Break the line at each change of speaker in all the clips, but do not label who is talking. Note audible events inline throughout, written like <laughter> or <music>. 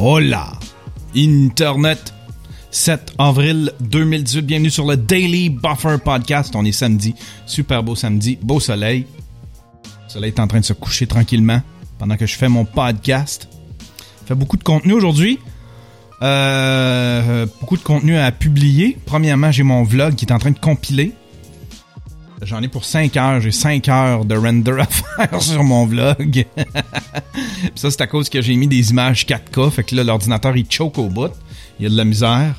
Hola! Internet! 7 avril 2018. Bienvenue sur le Daily Buffer Podcast. On est samedi. Super beau samedi. Beau soleil. Le soleil est en train de se coucher tranquillement pendant que je fais mon podcast. Je fais beaucoup de contenu aujourd'hui. Euh, beaucoup de contenu à publier. Premièrement, j'ai mon vlog qui est en train de compiler. J'en ai pour 5 heures. J'ai 5 heures de render à <laughs> faire sur mon vlog. <laughs> ça, c'est à cause que j'ai mis des images 4K. Fait que là, l'ordinateur, il choke au bout. Il y a de la misère.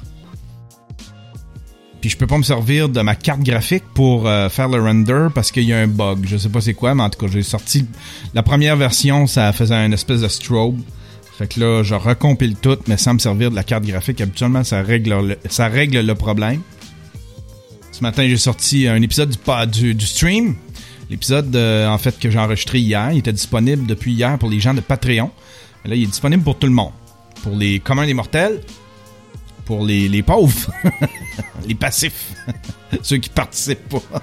Puis je peux pas me servir de ma carte graphique pour euh, faire le render parce qu'il y a un bug. Je sais pas c'est quoi, mais en tout cas, j'ai sorti la première version, ça faisait une espèce de strobe. Fait que là, je recompile tout, mais sans me servir de la carte graphique. Habituellement, ça règle le problème. Ce matin, j'ai sorti un épisode du, stream. L'épisode, euh, en fait, que j'ai enregistré hier. Il était disponible depuis hier pour les gens de Patreon. Là, il est disponible pour tout le monde. Pour les communs des mortels, pour les, pauvres, <laughs> les passifs, <laughs> ceux qui participent pas.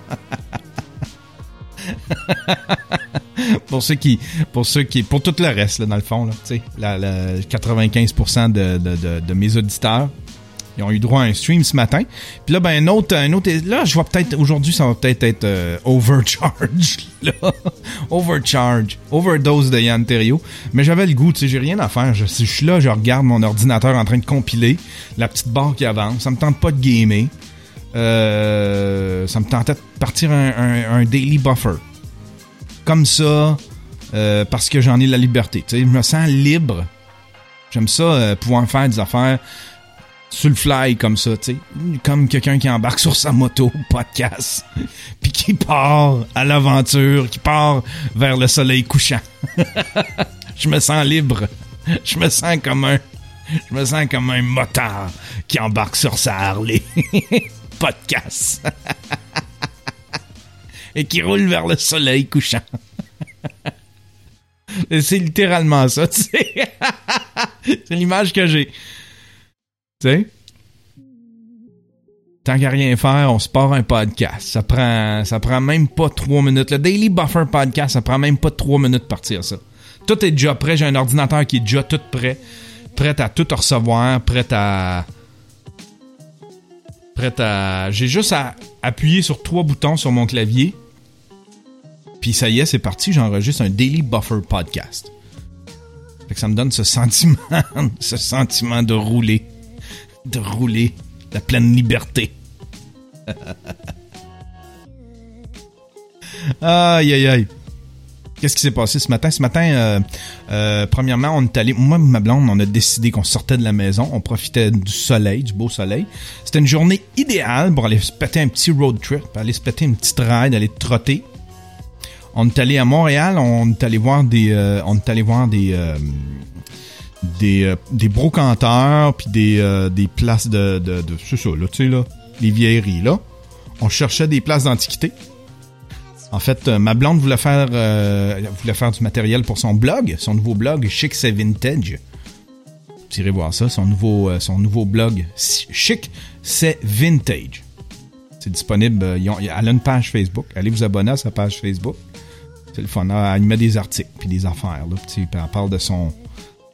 <laughs> pour ceux qui, pour ceux qui, pour tout le reste, dans le fond, là, sais, la, 95% de, de, de, mes auditeurs, ils ont eu droit à un stream ce matin. Puis là, ben, un autre, un autre, là, je vois peut-être, aujourd'hui, ça va peut-être être, euh, overcharge, <laughs> là. overcharge. Overdose de Yann. Mais j'avais le goût, tu sais, j'ai rien à faire. Je, je suis là, je regarde mon ordinateur en train de compiler la petite barre qui avance. Ça me tente pas de gamer. Euh, ça me tentait de partir un, un, daily buffer. Comme ça, euh, parce que j'en ai la liberté. Tu sais, je me sens libre. J'aime ça, euh, pouvoir faire des affaires sur fly comme ça, tu sais. Comme quelqu'un qui embarque sur sa moto, podcast, <laughs> puis qui part à l'aventure, qui part vers le soleil couchant. <laughs> je me sens libre. Je me sens comme un... Je me sens comme un motard qui embarque sur sa Harley. <laughs> podcast. Et qui roule vers le soleil couchant. C'est littéralement ça, tu sais. C'est l'image que j'ai. Tu? Tant qu'à rien faire, on se part un podcast. Ça prend, ça prend même pas trois minutes. Le Daily Buffer Podcast, ça prend même pas trois minutes de partir ça. Tout est déjà prêt. J'ai un ordinateur qui est déjà tout prêt. Prêt à tout recevoir. Prêt à, prête à. J'ai juste à appuyer sur trois boutons sur mon clavier. Puis ça y est, c'est parti, j'enregistre un Daily Buffer podcast. Fait que ça me donne ce sentiment, <laughs> ce sentiment de rouler. De rouler. La pleine liberté. aïe aïe aïe. Qu'est-ce qui s'est passé ce matin? Ce matin, euh, euh, premièrement, on est allé, moi ma blonde, on a décidé qu'on sortait de la maison, on profitait du soleil, du beau soleil. C'était une journée idéale pour aller se péter un petit road trip, aller se péter une petite ride, aller trotter. On est allé à Montréal, on est allé voir des, euh, on est allé voir des, des, des brocanteurs puis des, des places de, de, c'est ça là, tu sais là, les vieilleries là. On cherchait des places d'antiquité. En fait, euh, ma blonde voulait faire, euh, voulait faire du matériel pour son blog, son nouveau blog Chic c'est Vintage. Vous irez voir ça, son nouveau, euh, son nouveau blog Chic c'est Vintage. C'est disponible, elle a une page Facebook. Allez vous abonner à sa page Facebook. C'est le fun. Elle met des articles puis des affaires. Là, puis elle parle de son,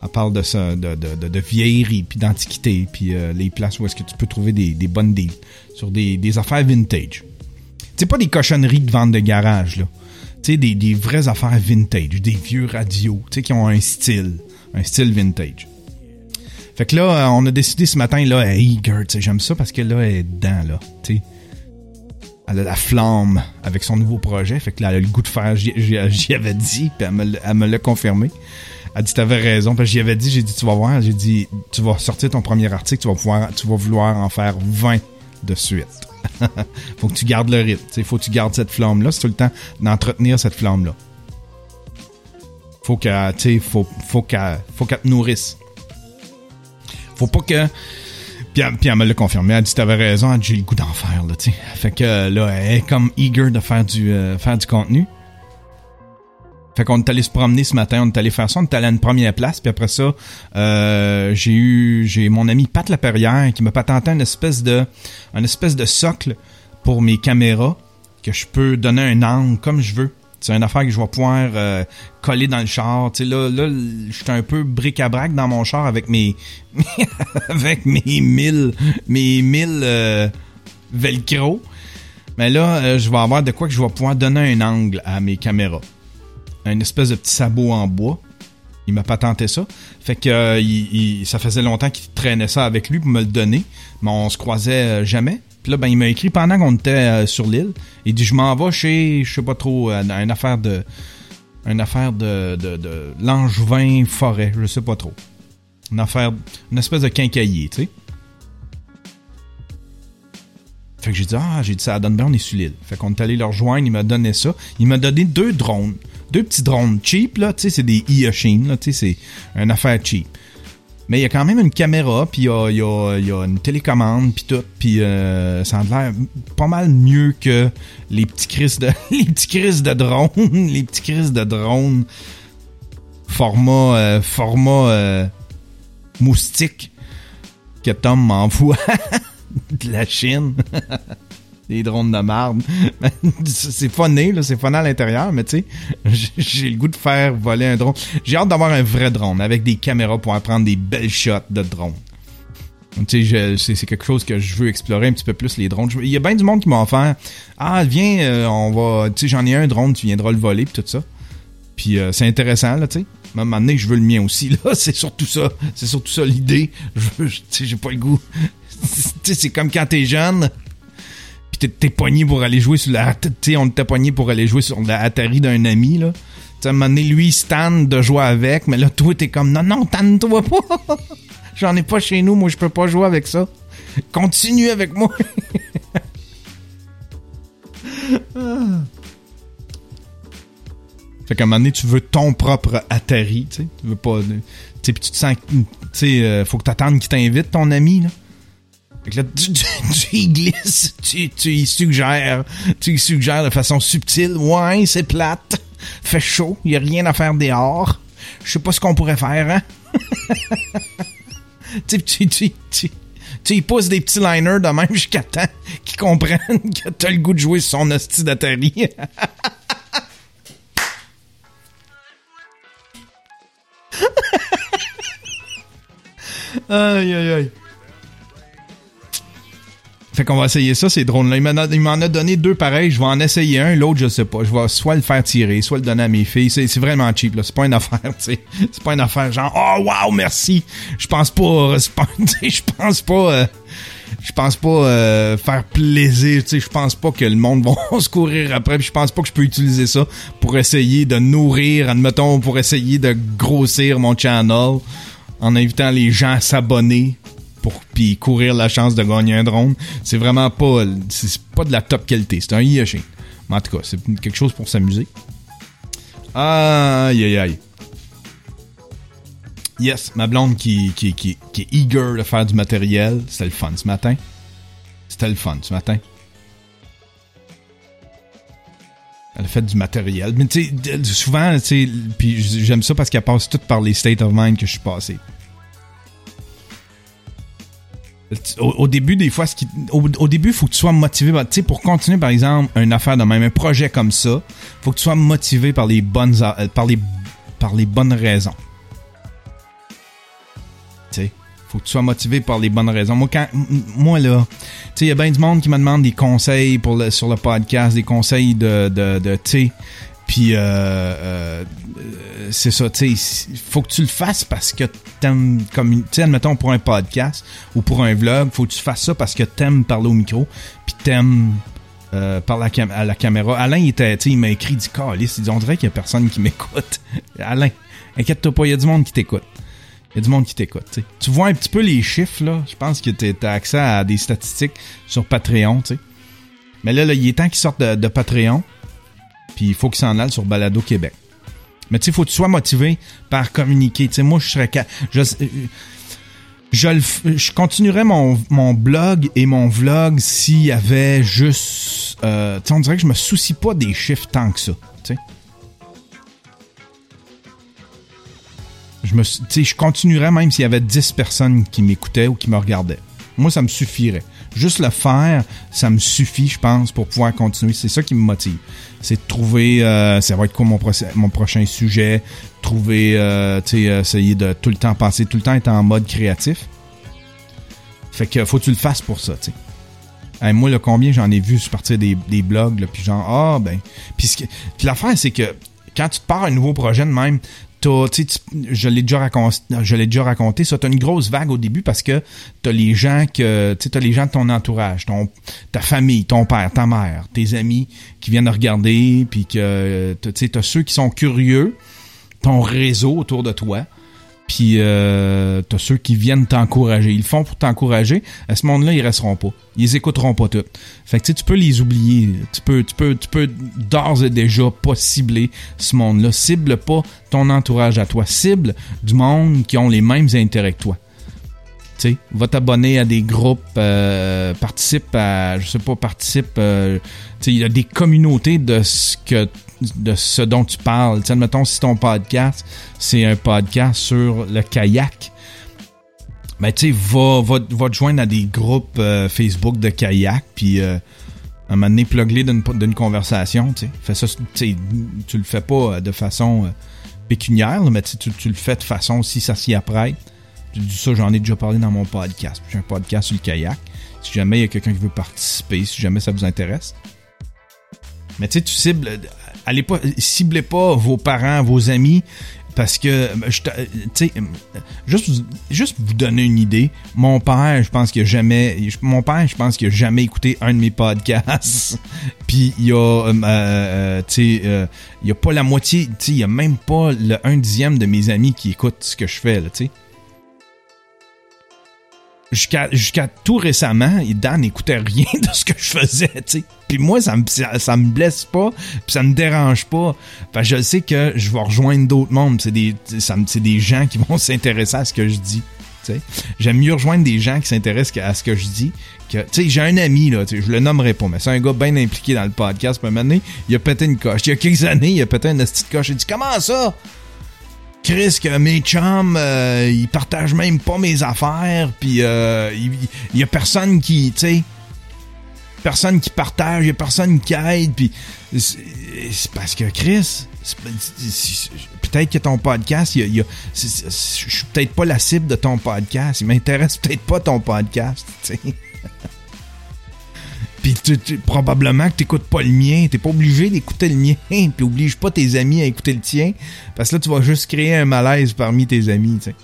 elle parle de, ça, de, de, de, vieillerie, puis d'antiquité, puis les places où est-ce que tu peux trouver des, des bonnes deals sur des, des affaires vintage. C'est pas des cochonneries de vente de garage, là. Tu sais, des, des vraies affaires vintage, des vieux radios, tu sais, qui ont un style, un style vintage. Fait que là, euh, on a décidé ce matin, là, hey, sais, j'aime ça parce que là, elle est dedans, là, tu sais. La flamme avec son nouveau projet, fait que là, le goût de faire, j'y avais dit, puis elle me l'a confirmé. Elle dit, t'avais raison, que j'y avais dit, j'ai dit, tu vas voir, j'ai dit, tu vas sortir ton premier article, tu vas pouvoir, tu vas vouloir en faire 20 de suite. <laughs> faut que tu gardes le rythme. Il faut que tu gardes cette flamme-là. C'est tout le temps d'entretenir cette flamme-là. Faut qu'elle, faut, faut qu'elle, faut qu'elle te nourrisse. Faut pas que. Puis elle, me l'a confirmé. Elle dit T'avais raison, j'ai le goût d'en faire. Là, fait que là, elle est comme eager de faire du, euh, faire du contenu. Fait qu'on est allé se promener ce matin, on est allé faire ça, on est allé à une première place, puis après ça, euh, j'ai eu j'ai mon ami Pat Laperrière qui m'a patenté une espèce de espèce de socle pour mes caméras que je peux donner un angle comme je veux C'est une affaire que je vais pouvoir euh, coller dans le char. Là, là, je suis un peu bric-à-brac dans mon char avec mes <laughs> avec mes mille mes mille euh, velcro. Mais là, euh, je vais avoir de quoi que je vais pouvoir donner un angle à mes caméras. Un espèce de petit sabot en bois. Il m'a pas tenté ça. Fait que ça faisait longtemps qu'il traînait ça avec lui pour me le donner. Mais on se croisait jamais. Puis là, ben, il m'a écrit pendant qu'on était euh, sur l'île. Il dit, je m'en vais chez, je sais pas trop, euh, une affaire de, une affaire de, de, Langevin forêt, je sais pas trop. Une affaire, une espèce de quincaillier, tu sais. Fait que j'ai dit, ah, j'ai dit ça à Dunbar, on est sur l'île. Fait qu'on est allé leur rejoindre, il m'a donné ça. Il m'a donné deux drones. Deux petits drones cheap, là, tu sais, c'est des Ioshin, là, tu sais, c'est une affaire cheap. Mais il y a quand même une caméra, puis il y a, une télécommande, puis tout, puis euh, ça a l'air pas mal mieux que les petits crises de <laughs> les petits crises de drone, <laughs> les petits crises de drone format euh, format euh, moustique que Tom m'envoie <laughs> de la Chine. Des drones de marde. <laughs> c'est funné, là, c'est funné à l'intérieur, mais tu sais, <laughs> j'ai le goût de faire voler un drone. J'ai hâte d'avoir un vrai drone avec des caméras pour prendre des belles shots de drone. Tu sais, c'est quelque chose que je veux explorer un petit peu plus les drones. Il y a bien du monde qui m'a offert Ah, viens, euh, on va. Tu sais, j'en ai un drone, tu viendras le voler, puis tout ça. Puis euh, c'est intéressant, là, tu sais. À un moment donné, je veux le mien aussi, <laughs> là. C'est surtout ça. C'est surtout ça l'idée. Je Tu sais, j'ai pas le goût. tu sais, c'est comme quand t'es jeune t'es pogné pour aller jouer sur la. Tu on était pogné pour aller jouer sur la Atari d'un ami, là. Tu à un moment donné, lui, il de jouer avec, mais là, toi, t'es comme, non, non, tanne-toi pas. <laughs> J'en ai pas chez nous, moi, je peux pas jouer avec ça. Continue avec moi. <laughs> Fait qu'à un moment donné, tu veux ton propre Atari, tu. Tu veux pas. Tu sais, tu te sens. Tu sais, euh, faut que t'attendes qu'il t'invite, ton ami, là. Fait que là, tu, tu, <laughs> glisses, tu, tu y suggères, tu y suggères de façon subtile. Ouais, c'est plate. Fait chaud, y a rien à faire dehors. Je sais pas ce qu'on pourrait faire, hein? <laughs> tu, tu, tu, tu, tu y pousses des petits liners de même jusqu'à temps qu'ils comprennent que t'as le goût de jouer sur son hostie d'Atari. <laughs> aïe, aïe, aïe. Fait qu'on va essayer ça, ces drones-là. Il m'en a donné deux pareils. Je vais en essayer un. L'autre, je sais pas. Je vais soit le faire tirer, soit le donner à mes filles. C'est vraiment cheap, là. C'est pas une <laughs> affaire, tu sais. C'est pas une affaire genre, oh, wow, merci. Je pense pas, <laughs> je pense pas, euh, je pense pas euh, faire plaisir, tu sais. Je pense pas que le monde <laughs> va se courir après. je pense pas que je peux utiliser ça pour essayer de nourrir, admettons, pour essayer de grossir mon channel en invitant les gens à s'abonner pour puis courir la chance de gagner un drone. C'est vraiment pas c'est pas de la top qualité, c'est un Yoshin. Mais en tout cas, c'est quelque chose pour s'amuser. Aïe aïe aïe. Yes, ma blonde qui, qui, qui, qui est eager de faire du matériel. C'était le fun ce matin. C'était le fun ce matin. Elle a fait du matériel. Mais tu sais, souvent, tu sais, puis j'aime ça parce qu'elle passe tout par les state of mind que je suis passé. Au, début, des fois, ce qui, début, faut que tu sois motivé. Tu sais, pour continuer, par exemple, une affaire de même, un projet comme ça, faut que tu sois motivé par les bonnes, euh, par les, par les bonnes raisons. Tu sais, faut que tu sois motivé par les bonnes raisons. Moi, quand, moi là, tu sais, il y a bien du monde qui me demande des conseils pour le, sur le podcast, des conseils de, de, de tu sais, puis euh, euh, c'est ça, tu sais, faut que tu le fasses parce que t'aimes comme tu sais admettons pour un podcast ou pour un vlog, faut que tu fasses ça parce que t'aimes parler au micro, puis t'aimes euh, parler à la caméra. Alain il était il m'a écrit dit calice, il dit on dirait qu'il y a personne qui m'écoute. <laughs> Alain, inquiète-toi pas, il y a du monde qui t'écoute. Il y a du monde qui t'écoute. Tu vois un petit peu les chiffres là, je pense que tu as accès à des statistiques sur Patreon, tu sais. Mais là, là, il est temps qu'ils sortent de Patreon. Puis il faut qu'il s'en aille sur Balado Québec. Mais tu sais, il faut que tu sois motivé par communiquer. Tu sais, moi, je serais... Je, euh, je, je continuerais mon, mon blog et mon vlog s'il y avait juste... Euh, tu sais, on dirait que je me soucie pas des chiffres tant que ça. Tu sais. Je, me, je continuerais même s'il y avait 10 personnes qui m'écoutaient ou qui me regardaient. Moi, ça me suffirait. Juste le faire, ça me suffit, je pense, pour pouvoir continuer. C'est ça qui me motive. C'est de trouver, euh, ça va être quoi mon, prochain sujet, trouver, euh, tu sais, essayer de tout le temps passer, tout le temps être en mode créatif. Fait que faut que tu le fasses pour ça, tu sais. moi, le combien j'en ai vu sur partir des, blogs, puis genre, ah, ben. Puis l'affaire, c'est que quand tu te pars un nouveau projet de même, je l'ai déjà raconté, je l'ai déjà raconté, ça, t'as une grosse vague au début parce que t'as les gens que, tu as les gens de ton entourage, ton, ta famille, ton père, ta mère, tes amis qui viennent regarder, puis que, tu sais, t'as ceux qui sont curieux, ton réseau autour de toi, puis euh, t'as ceux qui viennent t'encourager. Ils le font pour t'encourager. À ce monde-là, ils resteront pas. Ils écouteront pas tout. Fait que tu peux les oublier. Tu peux, tu peux, tu peux d'ores et déjà pas cibler ce monde-là. Cible pas ton entourage à toi. Cible du monde qui ont les mêmes intérêts que toi. Va t'abonner à des groupes, euh, participe à, je sais pas, participe. Euh, il y a des communautés de ce que de ce dont tu parles. Tiens, mettons, si ton podcast, c'est un podcast sur le kayak, ben, tu sais, va, te joindre à des groupes euh, Facebook de kayak, puis euh, un moment donné, plug d'une conversation, tu. Fais ça, tu le fais pas de façon euh, pécuniaire, mais tu, tu, le fais de façon si ça s'y apprête. Ça, j'en ai déjà parlé dans mon podcast. J'ai un podcast sur le kayak. Si jamais il y a quelqu'un qui veut participer, si jamais ça vous intéresse. Mais tu sais, tu cibles allez pas, ciblez pas vos parents, vos amis, parce que, euh, tu sais, euh, juste, juste vous donner une idée, mon père, je pense qu'il a jamais, mon père, je pense qu'il jamais écouté un de mes podcasts. <laughs> Puis il a, euh, tu sais, il y a pas la moitié, tu sais, il a même pas le un dixième de mes amis qui écoutent ce que je fais, tu sais jusqu'à tout récemment, Dan n'écoutait rien <laughs> de ce que je faisais, tu sais. Puis moi, ça me, ça, me blesse pas, puis ça me dérange pas. Enfin, je sais que je vais rejoindre d'autres mondes. C'est des, c'est des gens qui vont <laughs> s'intéresser à ce que je dis. J'aime mieux rejoindre des gens qui s'intéressent à ce que je dis. Que, j'ai un ami, là, je le nommerai pas, mais c'est un gars bien impliqué dans le podcast. Puis un il a pété une coche. Il y a quelques années, il a pété une petite coche. Il dit Comment ça? Chris, que mes chums, euh, ils partagent même pas mes affaires, puis euh, il y, a personne qui, tu sais, personne qui partage, il y a personne qui aide, puis c'est parce que Chris, peut-être que ton podcast, y a, je suis peut-être pas la cible de ton podcast, il m'intéresse peut-être pas ton podcast, tu sais. Tu, probablement que t'écoutes pas le mien. T'es pas obligé d'écouter le mien. <laughs> Puis oblige pas tes amis à écouter le tien. Parce que là, tu vas juste créer un malaise parmi tes amis, tu sais.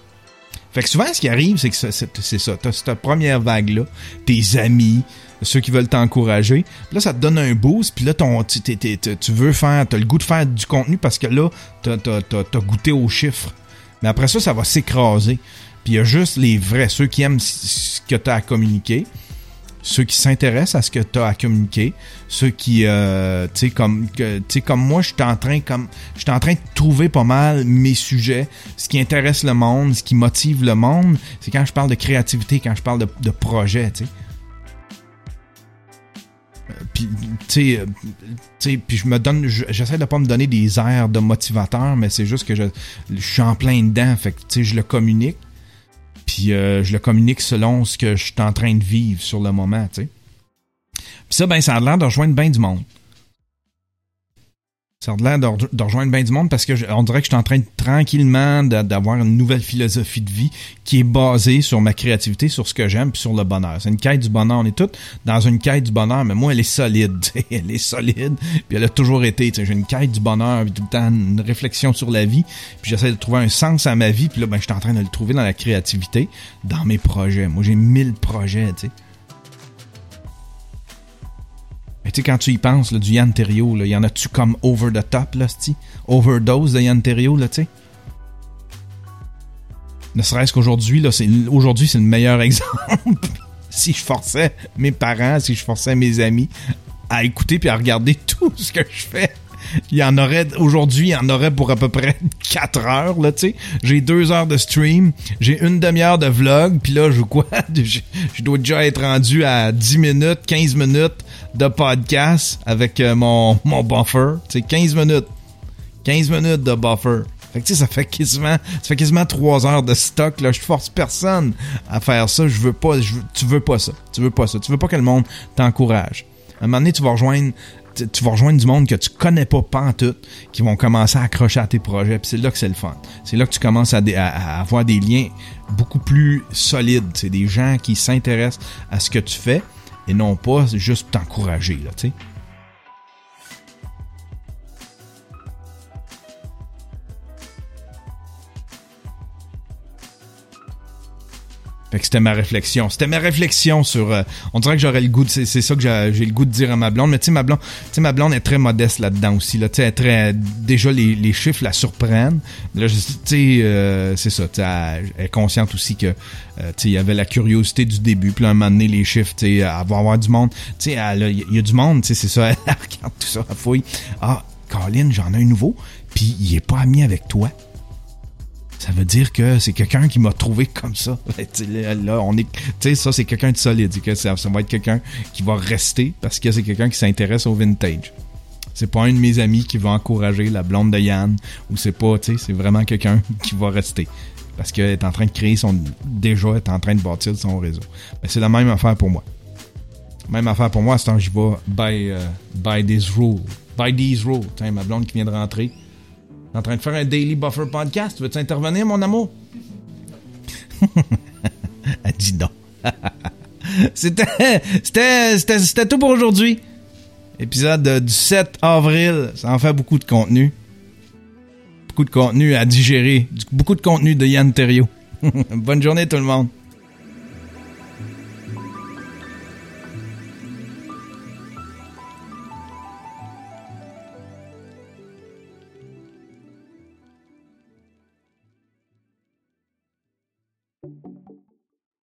Fait que souvent, ce qui arrive, c'est que c'est ça. T'as cette première vague-là, tes amis, ceux qui veulent t'encourager. Là, ça te donne un boost. Puis là, ton, tu veux faire, t'as le goût de faire du contenu parce que là, t'as as, goûté aux chiffres. Mais après ça, ça va s'écraser. Puis il y a juste les vrais, ceux qui aiment ce que t'as à communiquer ceux qui s'intéressent à ce que tu as à communiquer, ceux qui, euh, tu sais, comme, comme moi, je suis en train, en train de trouver pas mal mes sujets, ce qui intéresse le monde, ce qui motive le monde, c'est quand je parle de créativité, quand je parle de, projet, tu sais. Euh, puis, tu sais, puis je me donne, j'essaie de pas me donner des airs de motivateur, mais c'est juste que je, je suis en plein dedans, fait que, tu sais, je le communique puis euh, je le communique selon ce que je suis en train de vivre sur le moment, tu sais. Puis ça, ben, ça a l'air de rejoindre bien du monde. Ça l'air de, rejoindre bien du monde parce que on dirait que je suis en train de tranquillement d'avoir une nouvelle philosophie de vie qui est basée sur ma créativité, sur ce que j'aime, puis sur le bonheur. C'est une quête du bonheur. On est tous dans une quête du bonheur, mais moi, elle est solide. <laughs> elle est solide, puis elle a toujours été. J'ai une quête du bonheur, tout le temps une réflexion sur la vie, puis j'essaie de trouver un sens à ma vie, puis là, ben, je suis en train de le trouver dans la créativité, dans mes projets. Moi, j'ai mille projets, tu sais. Mais tu sais, quand tu y penses, du Yann il y en a-tu comme over the top, là? Overdose de Yann là, tu sais? Ne serait-ce qu'aujourd'hui, là, c'est, aujourd'hui, c'est le meilleur <laughs> exemple. si je forçais mes parents, si je forçais mes amis à écouter puis à regarder <laughs> tout ce que je fais, il y en aurait aujourd'hui, il y en aurait pour à peu près <laughs> 4 heures là, tu sais. J'ai 2 heures de stream, j'ai une demi-heure de vlog, puis là je quoi, <laughs> je, je, dois déjà être rendu à 10 minutes, 15 minutes de podcast avec euh, mon, mon buffer. C'est 15 minutes. 15 minutes de buffer. Fait que tu sais, ça fait quasiment, ça fait quasiment heures de stock. Là, je force personne à faire ça. Je veux pas, tu veux pas ça. Tu veux pas ça. Tu veux pas que le monde t'encourage. À un moment donné, tu vas rejoindre, tu vas rejoindre du monde que tu connais pas tout, qui vont commencer à accrocher à tes projets. Puis c'est là que c'est le fun. C'est là que tu commences à, avoir des liens beaucoup plus solides. C'est des gens qui s'intéressent à ce que tu fais et non pas juste t'encourager. Tu sais. Fait que c'était ma réflexion. C'était ma réflexion sur. euh, on dirait que j'aurais le goût. C'est ça que j'ai le goût de dire à ma blonde. Mais tu sais, ma blonde, tu sais, ma blonde est très modeste là-dedans aussi. Là, tu sais, elle est très. Déjà, les, les chiffres la surprennent. Là, tu sais, euh, c'est ça. tu sais, Elle, est consciente aussi que, euh, il y avait la curiosité du début. Puis là, un moment donné, les chiffres, tu sais, elle va avoir du monde. Tu sais, il y a du monde. Tu sais, c'est ça. <laughs> Elle regarde tout ça, elle fouille. Ah, Colin, j'en ai un nouveau. Puis il est pas ami avec toi ça veut dire que c'est quelqu'un qui m'a trouvé comme ça. <laughs> Ben, là, on est, tu sais, ça c'est quelqu'un de solide. C'est ça, va être quelqu'un qui va rester parce que c'est quelqu'un qui s'intéresse au vintage. C'est pas un de mes amis qui va encourager la blonde de Yann ou c'est pas, tu sais, c'est vraiment quelqu'un <laughs> qui va rester parce qu'elle est en train de créer son, déjà est en train de bâtir son réseau. Ben, c'est la même affaire pour moi. Même affaire pour moi, à ce temps, j'y vais by, euh, by this rule. By these rules. Tiens, ma blonde qui vient de rentrer. En train de faire un Daily Buffer podcast. Veux-tu intervenir, mon amour? Elle dit non. c'était, c'était, tout pour aujourd'hui. Épisode du 7 avril. Ça en fait beaucoup de contenu. Beaucoup de contenu à digérer. Beaucoup de contenu de Yann Terriot. <laughs> Bonne journée tout le monde.